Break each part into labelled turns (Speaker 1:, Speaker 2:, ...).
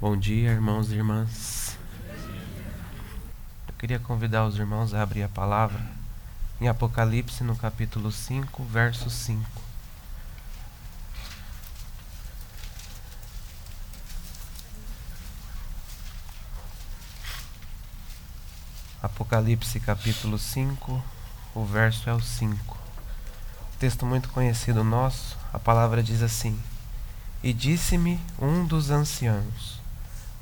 Speaker 1: Bom dia, irmãos e irmãs. Eu queria convidar os irmãos a abrir a palavra em Apocalipse, no capítulo 5, verso 5. Apocalipse, capítulo 5, o verso é o 5. Texto muito conhecido nosso, a palavra diz assim: E disse-me um dos anciãos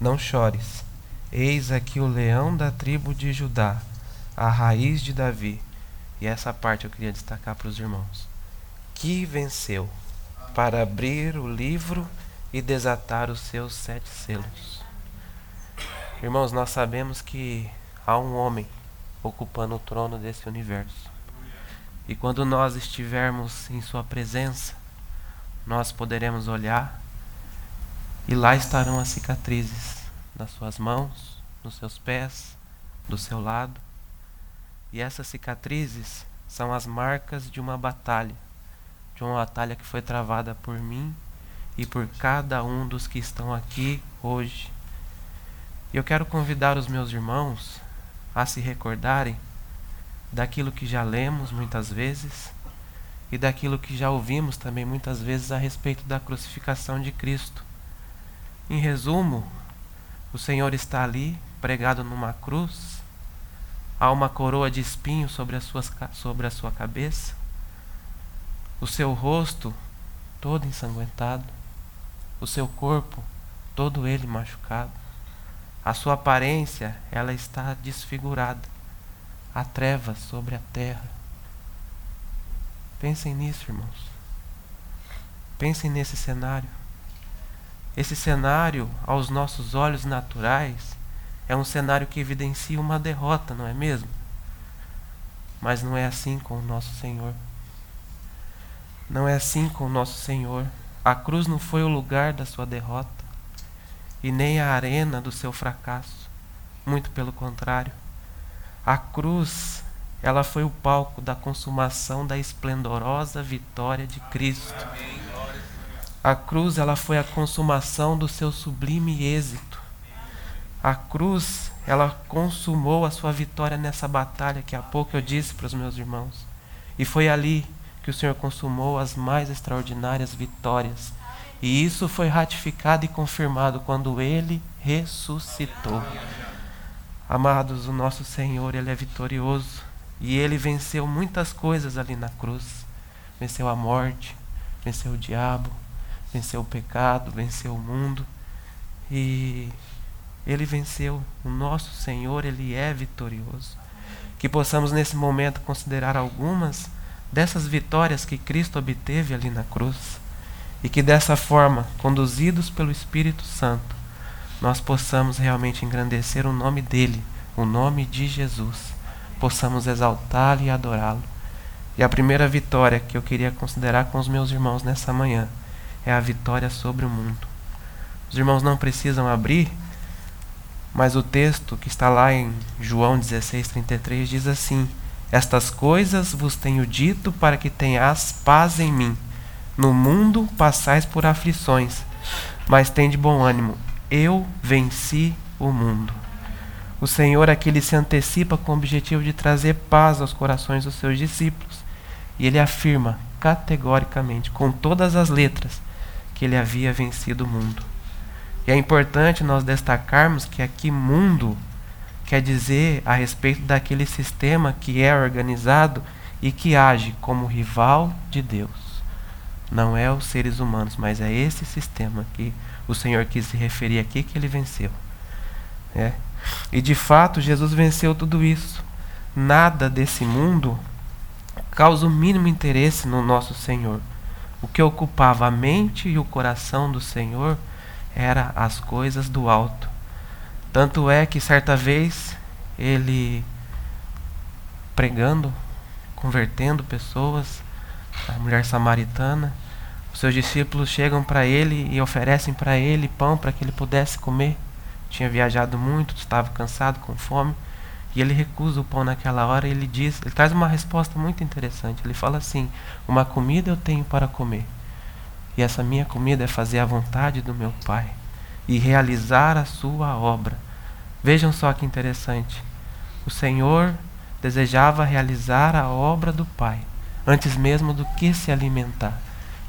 Speaker 1: não chores. Eis aqui o leão da tribo de Judá, a raiz de Davi. E essa parte eu queria destacar para os irmãos. Que venceu para abrir o livro e desatar os seus sete selos. Irmãos, nós sabemos que há um homem ocupando o trono desse universo. E quando nós estivermos em Sua presença, nós poderemos olhar e lá estarão as cicatrizes nas suas mãos, nos seus pés, do seu lado. E essas cicatrizes são as marcas de uma batalha, de uma batalha que foi travada por mim e por cada um dos que estão aqui hoje. E eu quero convidar os meus irmãos a se recordarem daquilo que já lemos muitas vezes e daquilo que já ouvimos também muitas vezes a respeito da crucificação de Cristo. Em resumo, o Senhor está ali, pregado numa cruz, há uma coroa de espinho sobre a, sua, sobre a sua cabeça, o seu rosto todo ensanguentado, o seu corpo todo ele machucado, a sua aparência ela está desfigurada, há trevas sobre a terra. Pensem nisso, irmãos. Pensem nesse cenário. Esse cenário, aos nossos olhos naturais, é um cenário que evidencia uma derrota, não é mesmo? Mas não é assim com o nosso Senhor. Não é assim com o nosso Senhor. A cruz não foi o lugar da sua derrota e nem a arena do seu fracasso. Muito pelo contrário. A cruz, ela foi o palco da consumação da esplendorosa vitória de Cristo. Amém. A cruz ela foi a consumação do seu sublime êxito. A cruz ela consumou a sua vitória nessa batalha que há pouco eu disse para os meus irmãos. E foi ali que o Senhor consumou as mais extraordinárias vitórias. E isso foi ratificado e confirmado quando ele ressuscitou. Amados, o nosso Senhor, ele é vitorioso e ele venceu muitas coisas ali na cruz. Venceu a morte, venceu o diabo, venceu o pecado, venceu o mundo e ele venceu. O nosso Senhor, ele é vitorioso. Que possamos nesse momento considerar algumas dessas vitórias que Cristo obteve ali na cruz e que dessa forma, conduzidos pelo Espírito Santo, nós possamos realmente engrandecer o nome dele, o nome de Jesus, possamos exaltá-lo e adorá-lo. E a primeira vitória que eu queria considerar com os meus irmãos nessa manhã é a vitória sobre o mundo. Os irmãos não precisam abrir, mas o texto que está lá em João 16:33 diz assim: Estas coisas vos tenho dito para que tenhas paz em mim. No mundo passais por aflições, mas tende bom ânimo. Eu venci o mundo. O Senhor aqui ele se antecipa com o objetivo de trazer paz aos corações dos seus discípulos. E ele afirma categoricamente, com todas as letras, que ele havia vencido o mundo. E é importante nós destacarmos que aqui mundo quer dizer a respeito daquele sistema que é organizado e que age como rival de Deus. Não é os seres humanos, mas é esse sistema que o Senhor quis se referir aqui que ele venceu. É. E de fato, Jesus venceu tudo isso. Nada desse mundo causa o mínimo interesse no nosso Senhor. O que ocupava a mente e o coração do Senhor era as coisas do alto. Tanto é que certa vez ele pregando, convertendo pessoas, a mulher samaritana, os seus discípulos chegam para ele e oferecem para ele pão para que ele pudesse comer. Tinha viajado muito, estava cansado, com fome. E ele recusa o pão naquela hora e ele diz, ele traz uma resposta muito interessante. Ele fala assim: "Uma comida eu tenho para comer. E essa minha comida é fazer a vontade do meu Pai". e realizar a sua obra. Vejam só que interessante. O Senhor desejava realizar a obra do Pai, antes mesmo do que se alimentar.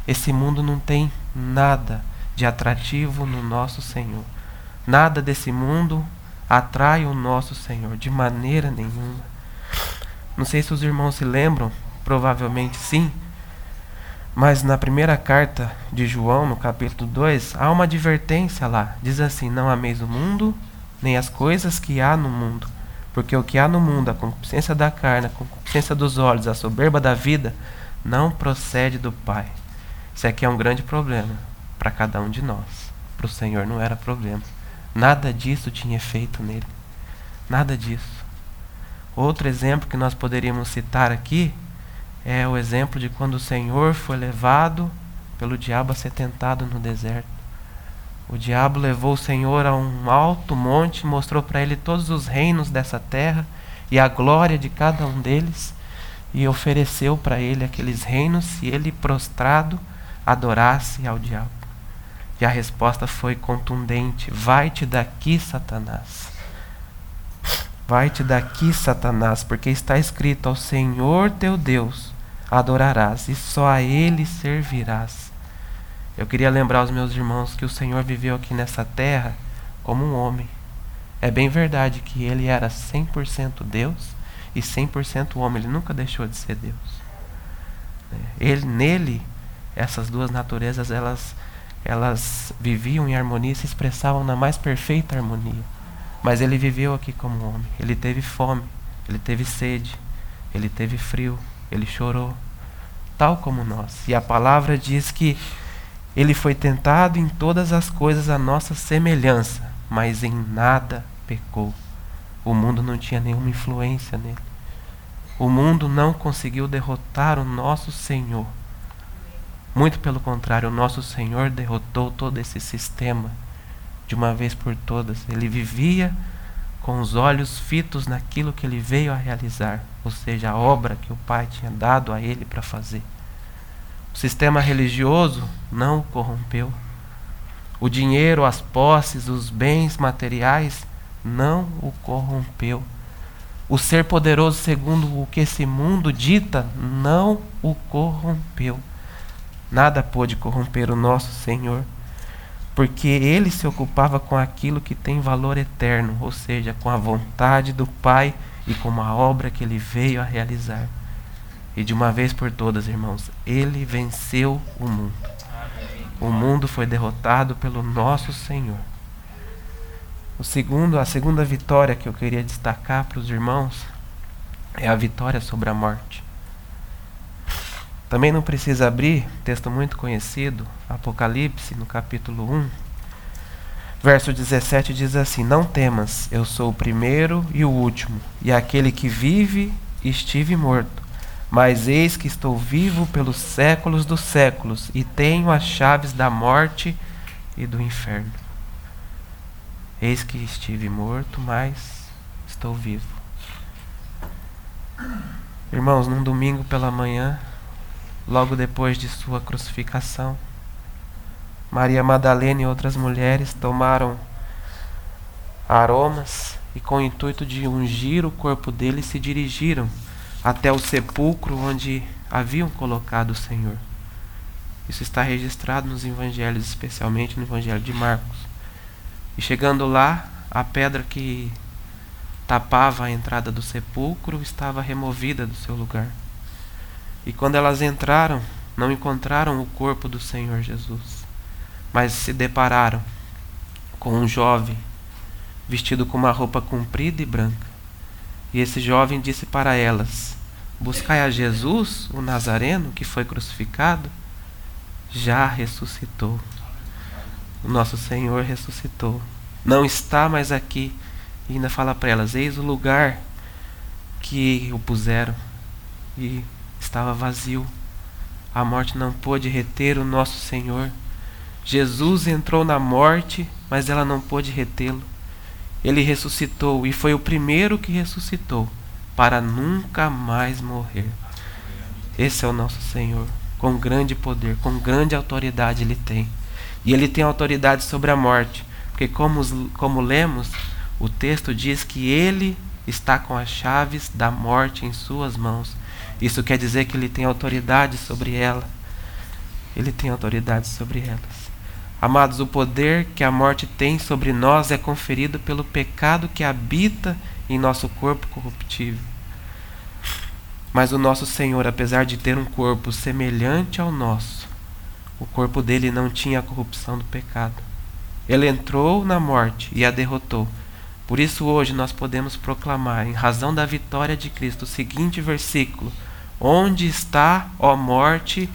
Speaker 1: Esse mundo não tem nada de atrativo no nosso Senhor. Nada desse mundo atrai o nosso Senhor, de maneira nenhuma. Não sei se os irmãos se lembram, provavelmente sim, mas na primeira carta de João, no capítulo 2, há uma advertência lá. Diz assim: Não ameis o mundo, nem as coisas que há no mundo. Porque o que há no mundo, a concupiscência da carne, a concupiscência dos olhos, a soberba da vida, não procede do Pai. Isso aqui é um grande problema para cada um de nós. Para o Senhor não era problema. Nada disso tinha efeito nele. Nada disso. Outro exemplo que nós poderíamos citar aqui é o exemplo de quando o Senhor foi levado pelo diabo a ser tentado no deserto. O diabo levou o Senhor a um alto monte, mostrou para ele todos os reinos dessa terra e a glória de cada um deles, e ofereceu para ele aqueles reinos se ele prostrado adorasse ao diabo. E a resposta foi contundente: Vai-te daqui, Satanás. Vai-te daqui, Satanás, porque está escrito: Ao Senhor teu Deus adorarás e só a Ele servirás. Eu queria lembrar aos meus irmãos que o Senhor viveu aqui nessa terra como um homem. É bem verdade que ele era 100% Deus e 100% homem, ele nunca deixou de ser Deus. Ele nele essas duas naturezas elas elas viviam em harmonia e se expressavam na mais perfeita harmonia. Mas ele viveu aqui como homem. Ele teve fome, ele teve sede, ele teve frio, ele chorou, tal como nós. E a palavra diz que ele foi tentado em todas as coisas à nossa semelhança, mas em nada pecou. O mundo não tinha nenhuma influência nele. O mundo não conseguiu derrotar o nosso Senhor. Muito pelo contrário, o nosso Senhor derrotou todo esse sistema de uma vez por todas. Ele vivia com os olhos fitos naquilo que ele veio a realizar, ou seja, a obra que o Pai tinha dado a ele para fazer. O sistema religioso não o corrompeu. O dinheiro, as posses, os bens materiais não o corrompeu. O ser poderoso segundo o que esse mundo dita não o corrompeu. Nada pôde corromper o nosso Senhor porque ele se ocupava com aquilo que tem valor eterno, ou seja, com a vontade do Pai e com a obra que ele veio a realizar. E de uma vez por todas, irmãos, ele venceu o mundo. O mundo foi derrotado pelo nosso Senhor. O segundo, a segunda vitória que eu queria destacar para os irmãos é a vitória sobre a morte. Também não precisa abrir, texto muito conhecido, Apocalipse, no capítulo 1. Verso 17 diz assim: Não temas, eu sou o primeiro e o último, e aquele que vive estive morto. Mas eis que estou vivo pelos séculos dos séculos, e tenho as chaves da morte e do inferno. Eis que estive morto, mas estou vivo. Irmãos, num domingo pela manhã, logo depois de sua crucificação. Maria Madalena e outras mulheres tomaram aromas e, com o intuito de ungir o corpo dele, se dirigiram até o sepulcro onde haviam colocado o Senhor. Isso está registrado nos evangelhos, especialmente no evangelho de Marcos. E chegando lá, a pedra que tapava a entrada do sepulcro estava removida do seu lugar. E quando elas entraram, não encontraram o corpo do Senhor Jesus, mas se depararam com um jovem vestido com uma roupa comprida e branca. E esse jovem disse para elas: Buscai a Jesus, o Nazareno, que foi crucificado, já ressuscitou. O nosso Senhor ressuscitou. Não está mais aqui. E ainda fala para elas: Eis o lugar que o puseram. E estava vazio. A morte não pôde reter o nosso Senhor. Jesus entrou na morte, mas ela não pôde retê-lo. Ele ressuscitou e foi o primeiro que ressuscitou para nunca mais morrer. Esse é o nosso Senhor, com grande poder, com grande autoridade ele tem. E ele tem autoridade sobre a morte, Porque, como, como lemos, o texto diz que ele está com as chaves da morte em suas mãos. Isso quer dizer que ele tem autoridade sobre ela. Ele tem autoridade sobre elas. Amados, o poder que a morte tem sobre nós é conferido pelo pecado que habita em nosso corpo corruptível. Mas o nosso Senhor, apesar de ter um corpo semelhante ao nosso, o corpo dele não tinha a corrupção do pecado. Ele entrou na morte e a derrotou. Por isso, hoje nós podemos proclamar, em razão da vitória de Cristo, o seguinte versículo: Onde está, ó morte,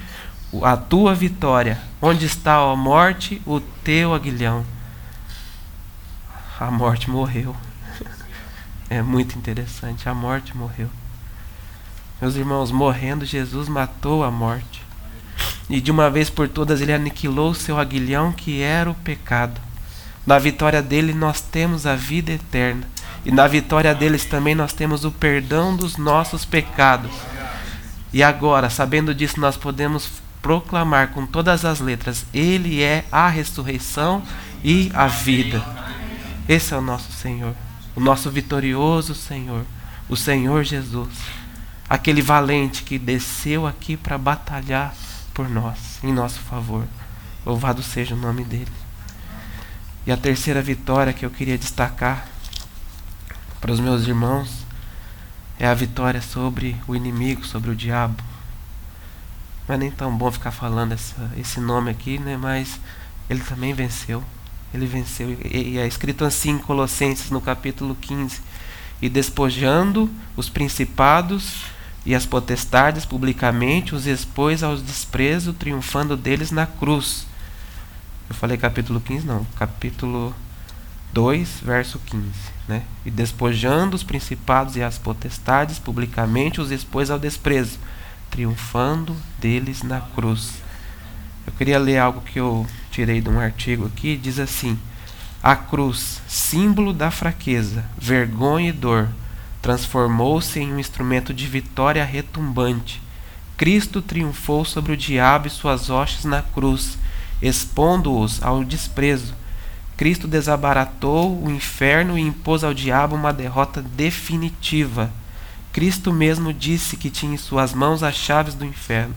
Speaker 1: a tua vitória? Onde está, ó morte, o teu aguilhão? A morte morreu. É muito interessante, a morte morreu. Meus irmãos, morrendo, Jesus matou a morte. E de uma vez por todas ele aniquilou o seu aguilhão que era o pecado. Na vitória dele nós temos a vida eterna. E na vitória deles também nós temos o perdão dos nossos pecados. E agora, sabendo disso, nós podemos proclamar com todas as letras: Ele é a ressurreição e a vida. Esse é o nosso Senhor, o nosso vitorioso Senhor, o Senhor Jesus, aquele valente que desceu aqui para batalhar por nós, em nosso favor. Louvado seja o nome dele. E a terceira vitória que eu queria destacar para os meus irmãos é a vitória sobre o inimigo, sobre o diabo. Não é nem tão bom ficar falando essa, esse nome aqui, né? Mas ele também venceu. Ele venceu. E, e é escrito assim em Colossenses, no capítulo 15: E despojando os principados e as potestades publicamente, os expôs aos desprezos, triunfando deles na cruz. Eu falei capítulo 15, não, capítulo 2, verso 15. Né? E despojando os principados e as potestades, publicamente os expôs ao desprezo triunfando deles na cruz. Eu queria ler algo que eu tirei de um artigo aqui, diz assim: A cruz, símbolo da fraqueza, vergonha e dor, transformou-se em um instrumento de vitória retumbante. Cristo triunfou sobre o diabo e suas hostes na cruz, expondo-os ao desprezo. Cristo desabaratou o inferno e impôs ao diabo uma derrota definitiva. Cristo mesmo disse que tinha em suas mãos as chaves do inferno.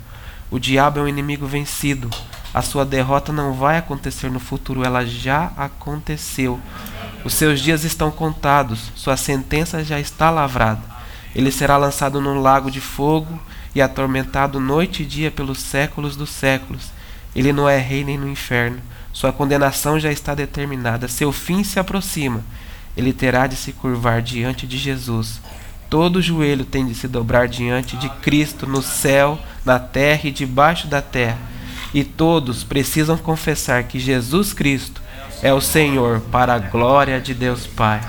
Speaker 1: O diabo é um inimigo vencido. A sua derrota não vai acontecer no futuro, ela já aconteceu. Os seus dias estão contados, sua sentença já está lavrada. Ele será lançado num lago de fogo e atormentado noite e dia pelos séculos dos séculos. Ele não é rei nem no inferno. Sua condenação já está determinada. Seu fim se aproxima. Ele terá de se curvar diante de Jesus Todo joelho tem de se dobrar diante de Cristo no céu, na terra e debaixo da terra. E todos precisam confessar que Jesus Cristo é o Senhor para a glória de Deus Pai.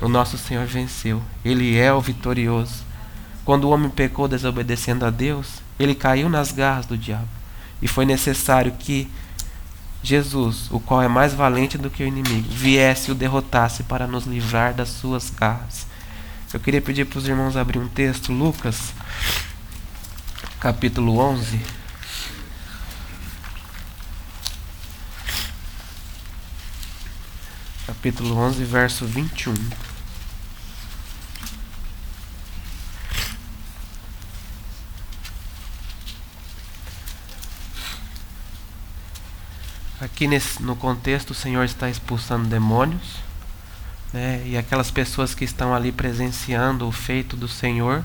Speaker 1: O nosso Senhor venceu. Ele é o vitorioso. Quando o homem pecou desobedecendo a Deus, ele caiu nas garras do diabo. E foi necessário que Jesus, o qual é mais valente do que o inimigo, viesse e o derrotasse para nos livrar das suas garras. Eu queria pedir para os irmãos abrir um texto, Lucas, capítulo 11. Capítulo 11, verso 21. Aqui nesse, no contexto, o Senhor está expulsando demônios né? e aquelas pessoas que estão ali presenciando o feito do Senhor,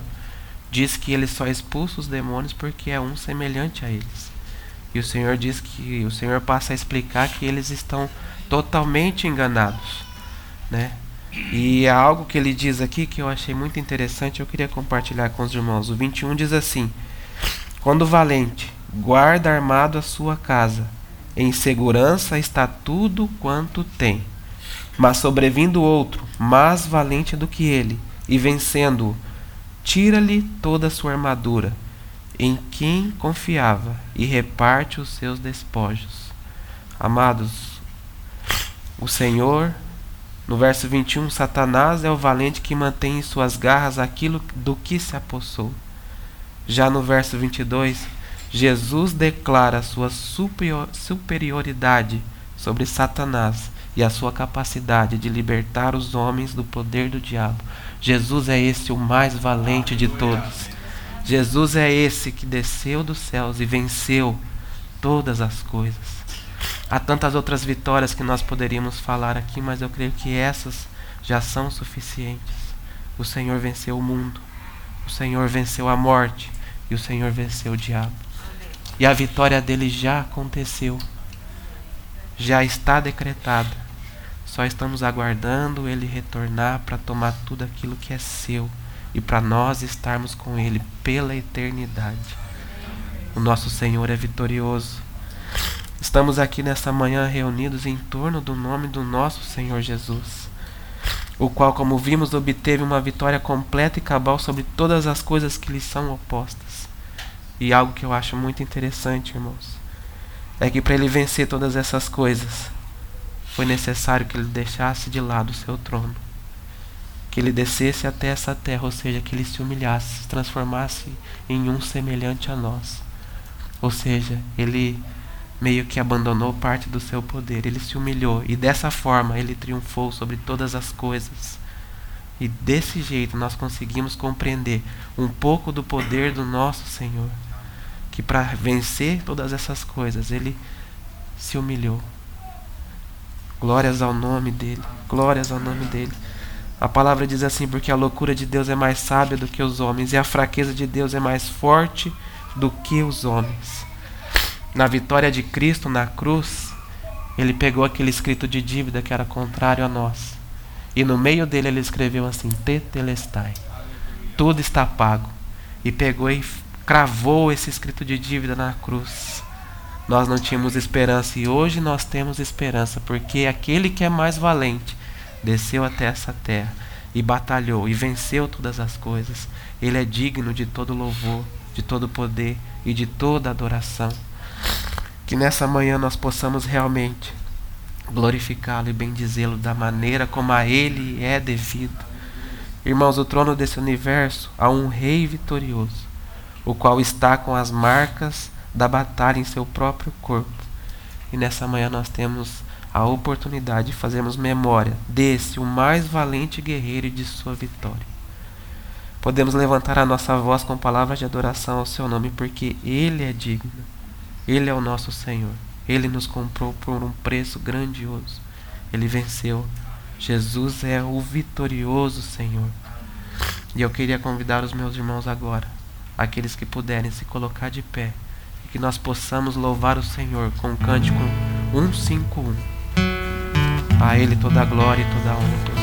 Speaker 1: diz que ele só expulsa os demônios porque é um semelhante a eles. E o Senhor diz que o Senhor passa a explicar que eles estão totalmente enganados, né? E há algo que ele diz aqui que eu achei muito interessante, eu queria compartilhar com os irmãos. O 21 diz assim: Quando o valente guarda armado a sua casa, em segurança está tudo quanto tem. Mas sobrevindo outro, mais valente do que ele, e vencendo-o, tira-lhe toda a sua armadura, em quem confiava, e reparte os seus despojos. Amados, o Senhor, no verso 21, Satanás é o valente que mantém em suas garras aquilo do que se apossou. Já no verso 22, Jesus declara sua superioridade sobre Satanás e a sua capacidade de libertar os homens do poder do diabo. Jesus é esse o mais valente de todos. Jesus é esse que desceu dos céus e venceu todas as coisas. Há tantas outras vitórias que nós poderíamos falar aqui, mas eu creio que essas já são suficientes. O Senhor venceu o mundo, o Senhor venceu a morte e o Senhor venceu o diabo. E a vitória dele já aconteceu, já está decretada. Só estamos aguardando ele retornar para tomar tudo aquilo que é seu e para nós estarmos com ele pela eternidade. O nosso Senhor é vitorioso. Estamos aqui nesta manhã reunidos em torno do nome do nosso Senhor Jesus, o qual, como vimos, obteve uma vitória completa e cabal sobre todas as coisas que lhe são opostas. E algo que eu acho muito interessante, irmãos, é que para ele vencer todas essas coisas, foi necessário que ele deixasse de lado o seu trono, que ele descesse até essa terra, ou seja, que ele se humilhasse, se transformasse em um semelhante a nós. Ou seja, ele meio que abandonou parte do seu poder, ele se humilhou e dessa forma ele triunfou sobre todas as coisas. E desse jeito nós conseguimos compreender um pouco do poder do nosso Senhor, que para vencer todas essas coisas ele se humilhou. Glórias ao nome dele, glórias ao nome dele. A palavra diz assim: porque a loucura de Deus é mais sábia do que os homens, e a fraqueza de Deus é mais forte do que os homens na vitória de Cristo na cruz, ele pegou aquele escrito de dívida que era contrário a nós. E no meio dele ele escreveu assim: Tetelestai. Tudo está pago. E pegou e cravou esse escrito de dívida na cruz. Nós não tínhamos esperança e hoje nós temos esperança, porque aquele que é mais valente desceu até essa terra e batalhou e venceu todas as coisas. Ele é digno de todo louvor, de todo poder e de toda adoração. Que nessa manhã nós possamos realmente glorificá-lo e bendizê-lo da maneira como a ele é devido. Irmãos, o trono desse universo há um rei vitorioso, o qual está com as marcas da batalha em seu próprio corpo. E nessa manhã nós temos a oportunidade de fazermos memória desse, o mais valente guerreiro de sua vitória. Podemos levantar a nossa voz com palavras de adoração ao seu nome, porque ele é digno. Ele é o nosso Senhor. Ele nos comprou por um preço grandioso. Ele venceu. Jesus é o vitorioso Senhor. E eu queria convidar os meus irmãos agora, aqueles que puderem se colocar de pé, e que nós possamos louvar o Senhor com o cântico 151. A Ele toda a glória e toda a honra.